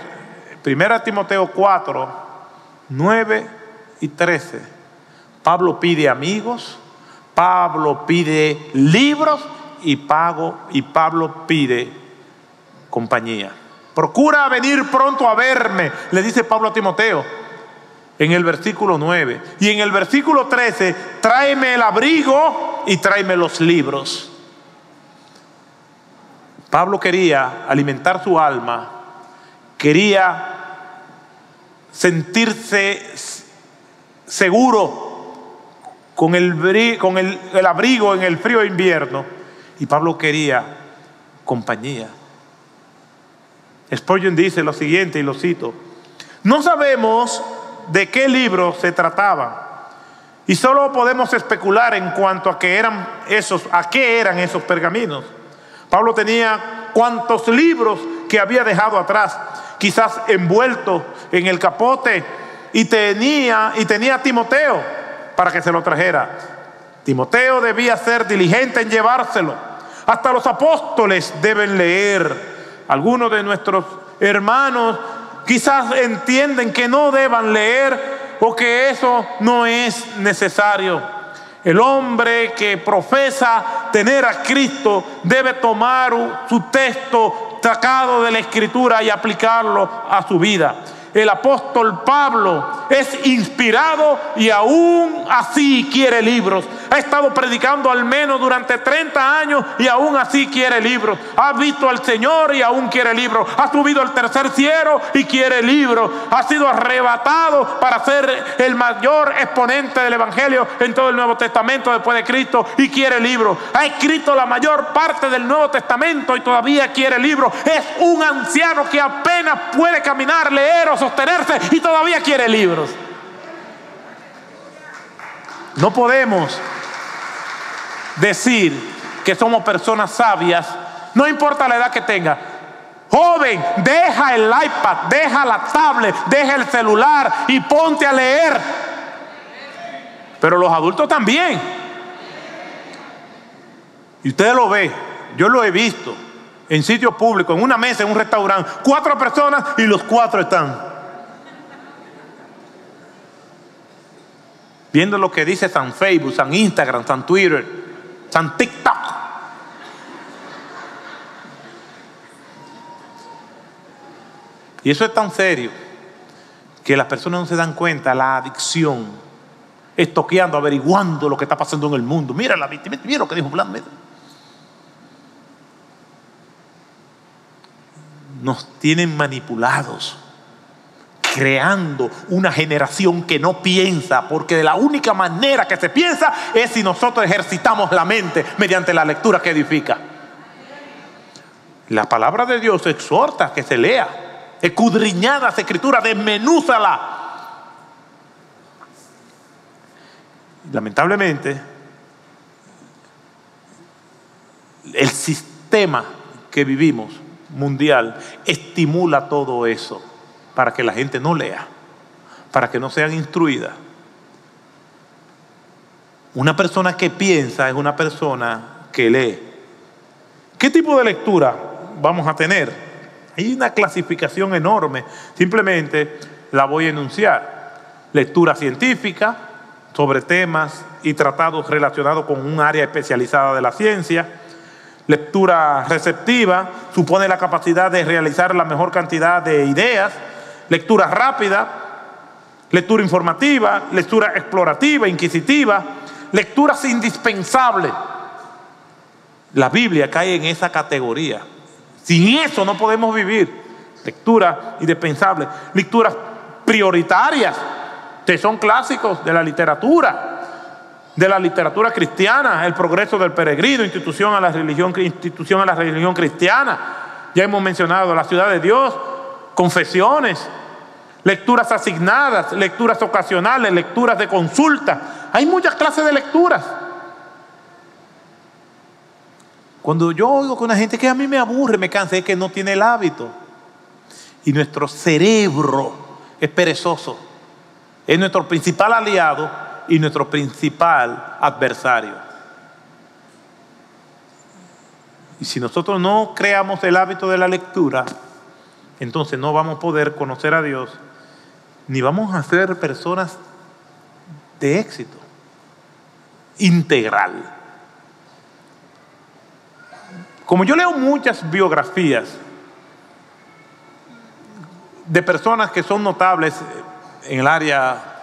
1 Timoteo 4, 9 y 13, Pablo pide amigos, Pablo pide libros y, Pago, y Pablo pide compañía. Procura venir pronto a verme, le dice Pablo a Timoteo en el versículo 9. Y en el versículo 13, tráeme el abrigo y tráeme los libros. Pablo quería alimentar su alma, quería sentirse seguro con, el, abrigo en el frío invierno. Y Pablo quería compañía. Spurgeon dice lo siguiente, y lo cito, no sabemos de qué libro se trataba. Y solo podemos especular en cuanto a, que eran esos, a qué eran esos pergaminos. Pablo tenía cuantos libros que había dejado atrás, quizás envuelto en el capote y tenía, y tenía a Timoteo para que se lo trajera. Timoteo debía ser diligente en llevárselo. Hasta los apóstoles deben leer. Algunos de nuestros hermanos quizás entienden que no deban leer o que eso no es necesario. El hombre que profesa tener a Cristo debe tomar su texto sacado de la escritura y aplicarlo a su vida el apóstol Pablo es inspirado y aún así quiere libros. Ha estado predicando al menos durante 30 años y aún así quiere libros. Ha visto al Señor y aún quiere libros. Ha subido al tercer cielo y quiere libros. Ha sido arrebatado para ser el mayor exponente del Evangelio en todo el Nuevo Testamento después de Cristo y quiere libros. Ha escrito la mayor parte del Nuevo Testamento y todavía quiere libros. Es un anciano que apenas puede caminar, leer o sostenerse y todavía quiere libros. No podemos decir que somos personas sabias, no importa la edad que tenga. Joven, deja el iPad, deja la tablet, deja el celular y ponte a leer. Pero los adultos también. Y usted lo ve, yo lo he visto en sitios públicos, en una mesa, en un restaurante, cuatro personas y los cuatro están. Viendo lo que dice San Facebook, San Instagram, San Twitter, San TikTok. Y eso es tan serio que las personas no se dan cuenta, la adicción, estoqueando, averiguando lo que está pasando en el mundo. Mira la víctima, mira lo que dijo Plan, Nos tienen manipulados creando una generación que no piensa, porque de la única manera que se piensa es si nosotros ejercitamos la mente mediante la lectura que edifica. La palabra de Dios exhorta que se lea, escudriñada las escrituras, desmenúzala. Lamentablemente, el sistema que vivimos mundial estimula todo eso para que la gente no lea, para que no sean instruidas. Una persona que piensa es una persona que lee. ¿Qué tipo de lectura vamos a tener? Hay una clasificación enorme, simplemente la voy a enunciar. Lectura científica sobre temas y tratados relacionados con un área especializada de la ciencia. Lectura receptiva supone la capacidad de realizar la mejor cantidad de ideas lectura rápida, lectura informativa, lectura explorativa, inquisitiva, lecturas indispensables. La Biblia cae en esa categoría. Sin eso no podemos vivir. Lectura indispensable, lecturas prioritarias, que son clásicos de la literatura, de la literatura cristiana, el progreso del peregrino, institución a la religión, institución a la religión cristiana. Ya hemos mencionado la ciudad de Dios, confesiones, lecturas asignadas, lecturas ocasionales, lecturas de consulta. Hay muchas clases de lecturas. Cuando yo oigo con una gente que a mí me aburre, me cansa, es que no tiene el hábito. Y nuestro cerebro es perezoso. Es nuestro principal aliado y nuestro principal adversario. Y si nosotros no creamos el hábito de la lectura, entonces no vamos a poder conocer a Dios, ni vamos a ser personas de éxito integral. Como yo leo muchas biografías de personas que son notables en el área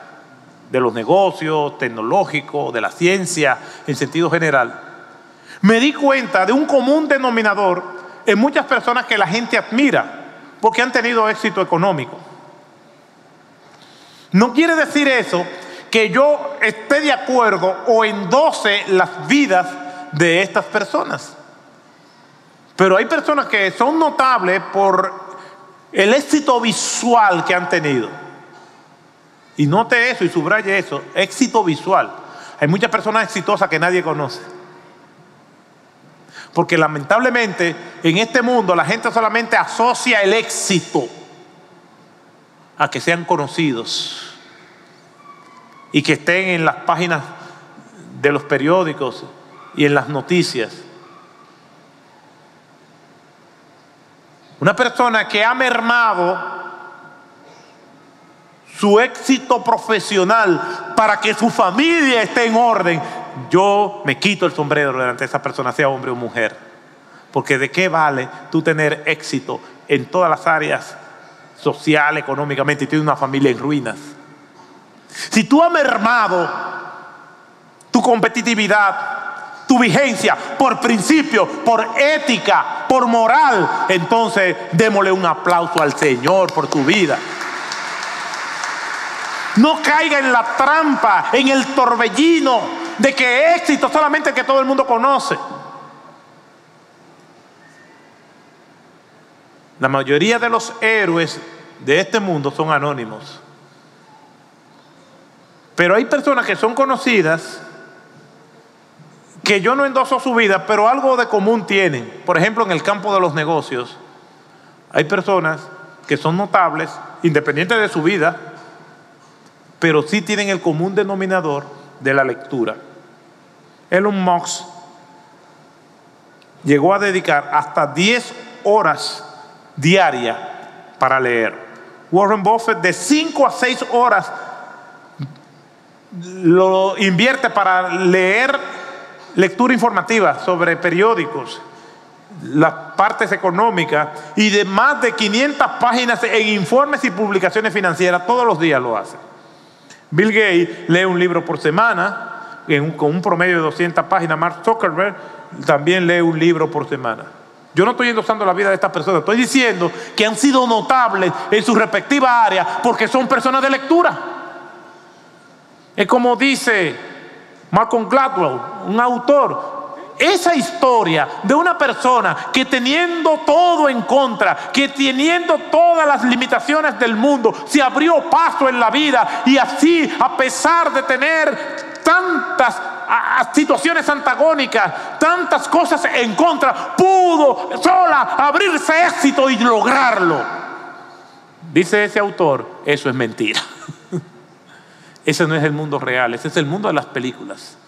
de los negocios, tecnológicos, de la ciencia, en sentido general, me di cuenta de un común denominador en muchas personas que la gente admira porque han tenido éxito económico. No quiere decir eso que yo esté de acuerdo o endose las vidas de estas personas. Pero hay personas que son notables por el éxito visual que han tenido. Y note eso y subraye eso, éxito visual. Hay muchas personas exitosas que nadie conoce. Porque lamentablemente en este mundo la gente solamente asocia el éxito a que sean conocidos y que estén en las páginas de los periódicos y en las noticias. Una persona que ha mermado su éxito profesional para que su familia esté en orden, yo me quito el sombrero delante de esa persona, sea hombre o mujer. Porque de qué vale tú tener éxito en todas las áreas social, económicamente, y tienes una familia en ruinas. Si tú has mermado tu competitividad, tu vigencia, por principio, por ética, por moral, entonces démosle un aplauso al Señor por tu vida. No caiga en la trampa, en el torbellino de que éxito solamente que todo el mundo conoce. La mayoría de los héroes de este mundo son anónimos. Pero hay personas que son conocidas que yo no endoso su vida, pero algo de común tienen. Por ejemplo, en el campo de los negocios, hay personas que son notables, independientes de su vida, pero sí tienen el común denominador de la lectura. Elon Musk llegó a dedicar hasta 10 horas diarias para leer. Warren Buffett de 5 a 6 horas lo invierte para leer lectura informativa sobre periódicos, las partes económicas y de más de 500 páginas en informes y publicaciones financieras, todos los días lo hace. Bill Gates lee un libro por semana, con un promedio de 200 páginas. Mark Zuckerberg también lee un libro por semana. Yo no estoy endosando la vida de estas personas, estoy diciendo que han sido notables en su respectiva área porque son personas de lectura. Es como dice Malcolm Gladwell, un autor, esa historia de una persona que teniendo todo en contra, que teniendo todas las limitaciones del mundo, se abrió paso en la vida y así, a pesar de tener tantas situaciones antagónicas, tantas cosas en contra, pudo sola abrirse éxito y lograrlo. Dice ese autor, eso es mentira. Ese no es el mundo real, ese es el mundo de las películas.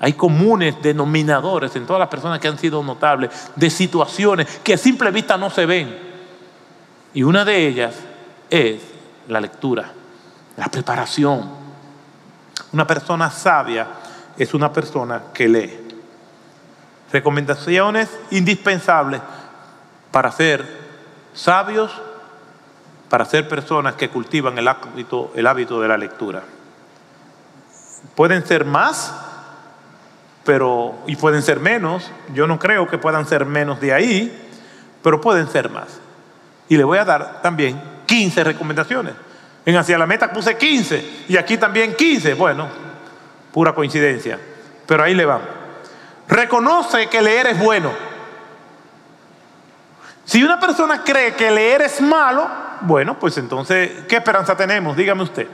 Hay comunes denominadores en todas las personas que han sido notables de situaciones que a simple vista no se ven. Y una de ellas es la lectura, la preparación. Una persona sabia es una persona que lee. Recomendaciones indispensables para ser sabios, para ser personas que cultivan el hábito, el hábito de la lectura. Pueden ser más pero y pueden ser menos. Yo no creo que puedan ser menos de ahí, pero pueden ser más. Y le voy a dar también 15 recomendaciones. En Hacia la Meta puse 15 y aquí también 15. Bueno, pura coincidencia, pero ahí le van. Reconoce que leer es bueno. Si una persona cree que leer es malo, bueno, pues entonces, ¿qué esperanza tenemos? Dígame usted.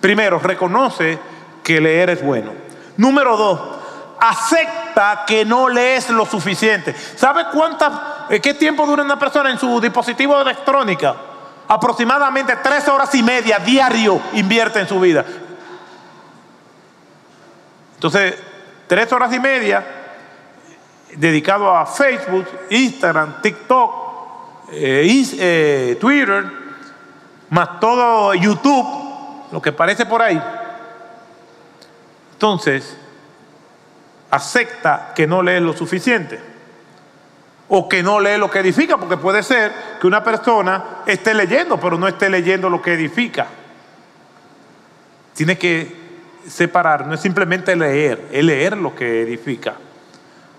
Primero, reconoce que leer es bueno. Número dos, acepta que no lees lo suficiente. ¿Sabe cuánta, eh, qué tiempo dura una persona en su dispositivo electrónico? Aproximadamente tres horas y media diario invierte en su vida. Entonces, tres horas y media dedicado a Facebook, Instagram, TikTok, eh, eh, Twitter, más todo YouTube, lo que parece por ahí. Entonces, acepta que no lee lo suficiente o que no lee lo que edifica, porque puede ser que una persona esté leyendo, pero no esté leyendo lo que edifica. Tiene que separar, no es simplemente leer, es leer lo que edifica.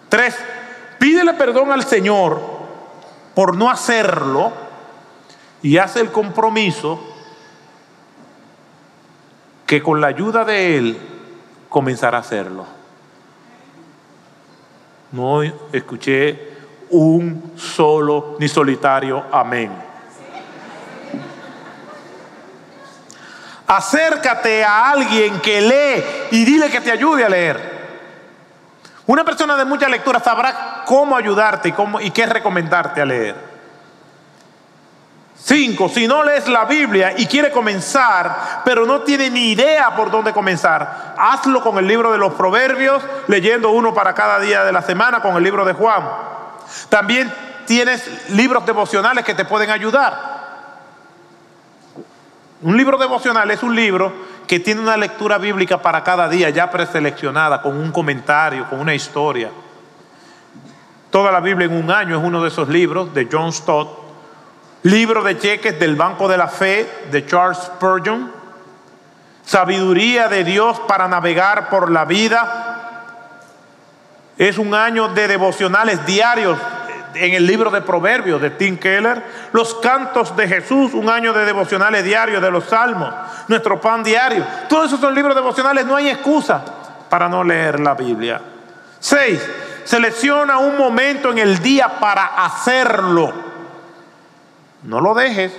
Tres, pídele perdón al Señor por no hacerlo y hace el compromiso que con la ayuda de Él comenzar a hacerlo. No escuché un solo ni solitario amén. Acércate a alguien que lee y dile que te ayude a leer. Una persona de mucha lectura sabrá cómo ayudarte y, cómo, y qué recomendarte a leer. Cinco, si no lees la Biblia y quiere comenzar, pero no tiene ni idea por dónde comenzar, hazlo con el libro de los Proverbios, leyendo uno para cada día de la semana con el libro de Juan. También tienes libros devocionales que te pueden ayudar. Un libro devocional es un libro que tiene una lectura bíblica para cada día, ya preseleccionada, con un comentario, con una historia. Toda la Biblia en un año es uno de esos libros de John Stott Libro de cheques del Banco de la Fe de Charles Spurgeon. Sabiduría de Dios para navegar por la vida. Es un año de devocionales diarios en el libro de Proverbios de Tim Keller. Los cantos de Jesús, un año de devocionales diarios de los Salmos. Nuestro pan diario. Todos esos son libros devocionales. No hay excusa para no leer la Biblia. Seis, selecciona un momento en el día para hacerlo. No lo dejes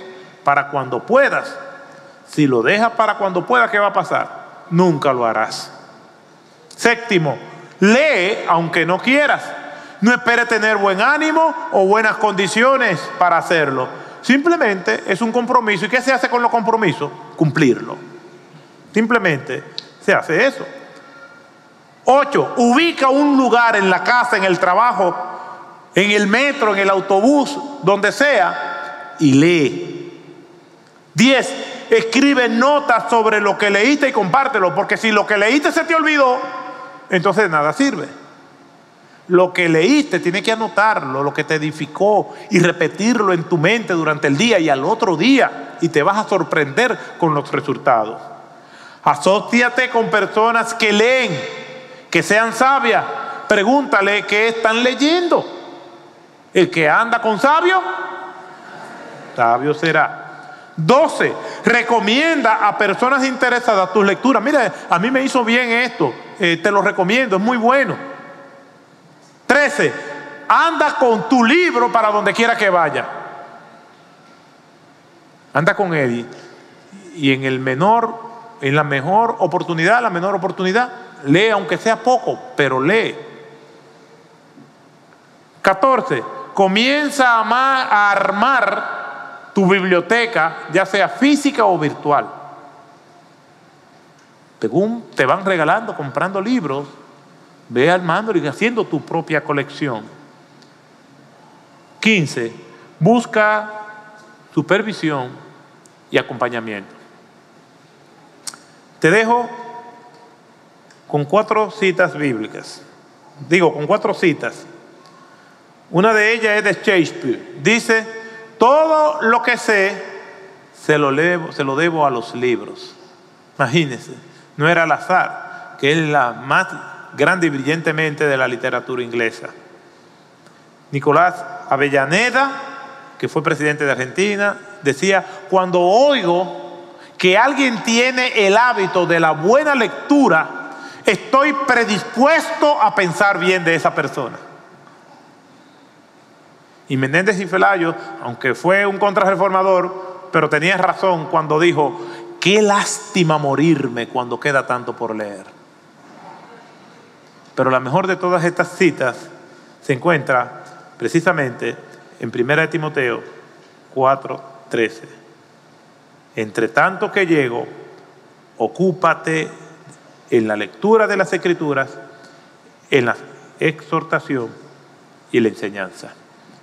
para cuando puedas. Si lo dejas para cuando puedas, ¿qué va a pasar? Nunca lo harás. Séptimo, lee aunque no quieras. No espere tener buen ánimo o buenas condiciones para hacerlo. Simplemente es un compromiso. ¿Y qué se hace con los compromisos? Cumplirlo. Simplemente se hace eso. Ocho, ubica un lugar en la casa, en el trabajo, en el metro, en el autobús, donde sea, y lee. 10. escribe notas sobre lo que leíste y compártelo, porque si lo que leíste se te olvidó, entonces nada sirve. Lo que leíste tiene que anotarlo, lo que te edificó y repetirlo en tu mente durante el día y al otro día y te vas a sorprender con los resultados. Asociate con personas que leen, que sean sabias. Pregúntale qué están leyendo. El que anda con sabio, sabio será. 12. Recomienda a personas interesadas tus lecturas. Mira, a mí me hizo bien esto. Eh, te lo recomiendo, es muy bueno. 13. Anda con tu libro para donde quiera que vaya. Anda con él. Y en el menor, en la mejor oportunidad, la menor oportunidad, lee aunque sea poco, pero lee. 14. Comienza a armar tu biblioteca, ya sea física o virtual. Según te van regalando, comprando libros, ve armando y haciendo tu propia colección. 15. Busca supervisión y acompañamiento. Te dejo con cuatro citas bíblicas. Digo, con cuatro citas. Una de ellas es de Shakespeare. Dice, todo lo que sé se lo, debo a los libros. Imagínense, no era al azar, que es la más grande y brillantemente de la literatura inglesa. Nicolás Avellaneda, que fue presidente de Argentina, decía, cuando oigo que alguien tiene el hábito de la buena lectura, estoy predispuesto a pensar bien de esa persona. Y Menéndez y Felayo, aunque fue un contrarreformador, pero tenía razón cuando dijo, qué lástima morirme cuando queda tanto por leer. Pero la mejor de todas estas citas se encuentra precisamente en 1 Timoteo 4:13. Entre tanto que llego, ocúpate en la lectura de las escrituras, en la exhortación y la enseñanza.